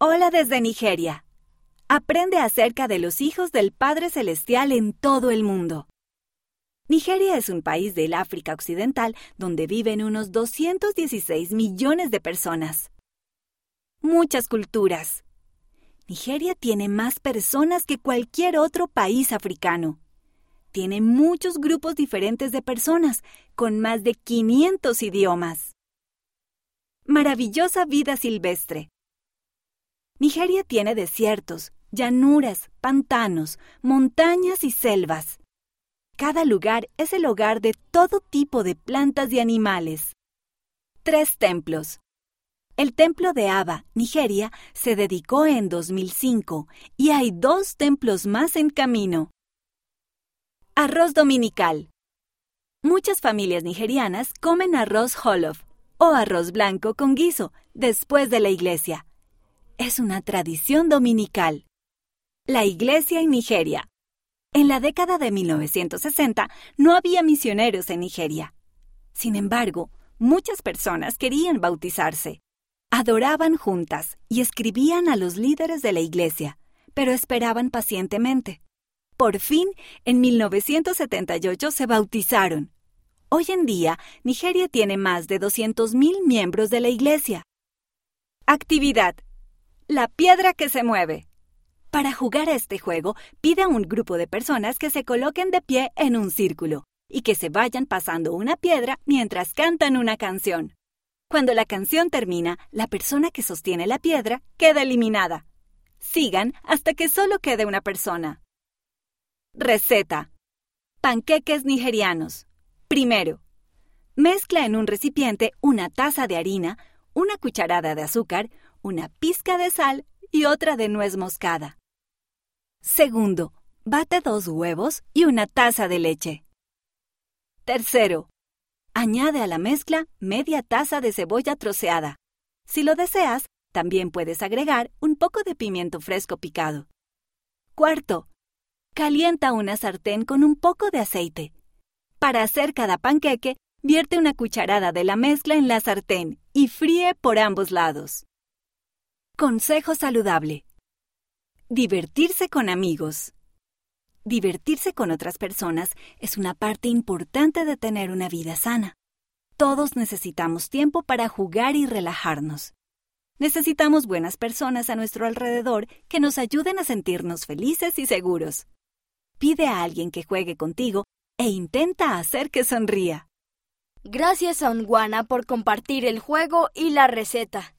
Hola desde Nigeria. Aprende acerca de los hijos del Padre Celestial en todo el mundo. Nigeria es un país del África Occidental donde viven unos 216 millones de personas. Muchas culturas. Nigeria tiene más personas que cualquier otro país africano. Tiene muchos grupos diferentes de personas, con más de 500 idiomas. Maravillosa vida silvestre. Nigeria tiene desiertos, llanuras, pantanos, montañas y selvas. Cada lugar es el hogar de todo tipo de plantas y animales. Tres templos. El templo de Aba, Nigeria, se dedicó en 2005 y hay dos templos más en camino. Arroz dominical. Muchas familias nigerianas comen arroz jollof o arroz blanco con guiso después de la iglesia es una tradición dominical. La Iglesia en Nigeria. En la década de 1960 no había misioneros en Nigeria. Sin embargo, muchas personas querían bautizarse. Adoraban juntas y escribían a los líderes de la Iglesia, pero esperaban pacientemente. Por fin, en 1978 se bautizaron. Hoy en día, Nigeria tiene más de 200.000 miembros de la Iglesia. Actividad. La piedra que se mueve. Para jugar a este juego, pide a un grupo de personas que se coloquen de pie en un círculo y que se vayan pasando una piedra mientras cantan una canción. Cuando la canción termina, la persona que sostiene la piedra queda eliminada. Sigan hasta que solo quede una persona. Receta. Panqueques nigerianos. Primero, mezcla en un recipiente una taza de harina, una cucharada de azúcar, una pizca de sal y otra de nuez moscada. Segundo, bate dos huevos y una taza de leche. Tercero, añade a la mezcla media taza de cebolla troceada. Si lo deseas, también puedes agregar un poco de pimiento fresco picado. Cuarto, calienta una sartén con un poco de aceite. Para hacer cada panqueque, vierte una cucharada de la mezcla en la sartén y fríe por ambos lados. Consejo saludable. Divertirse con amigos. Divertirse con otras personas es una parte importante de tener una vida sana. Todos necesitamos tiempo para jugar y relajarnos. Necesitamos buenas personas a nuestro alrededor que nos ayuden a sentirnos felices y seguros. Pide a alguien que juegue contigo e intenta hacer que sonría. Gracias a Unguana por compartir el juego y la receta.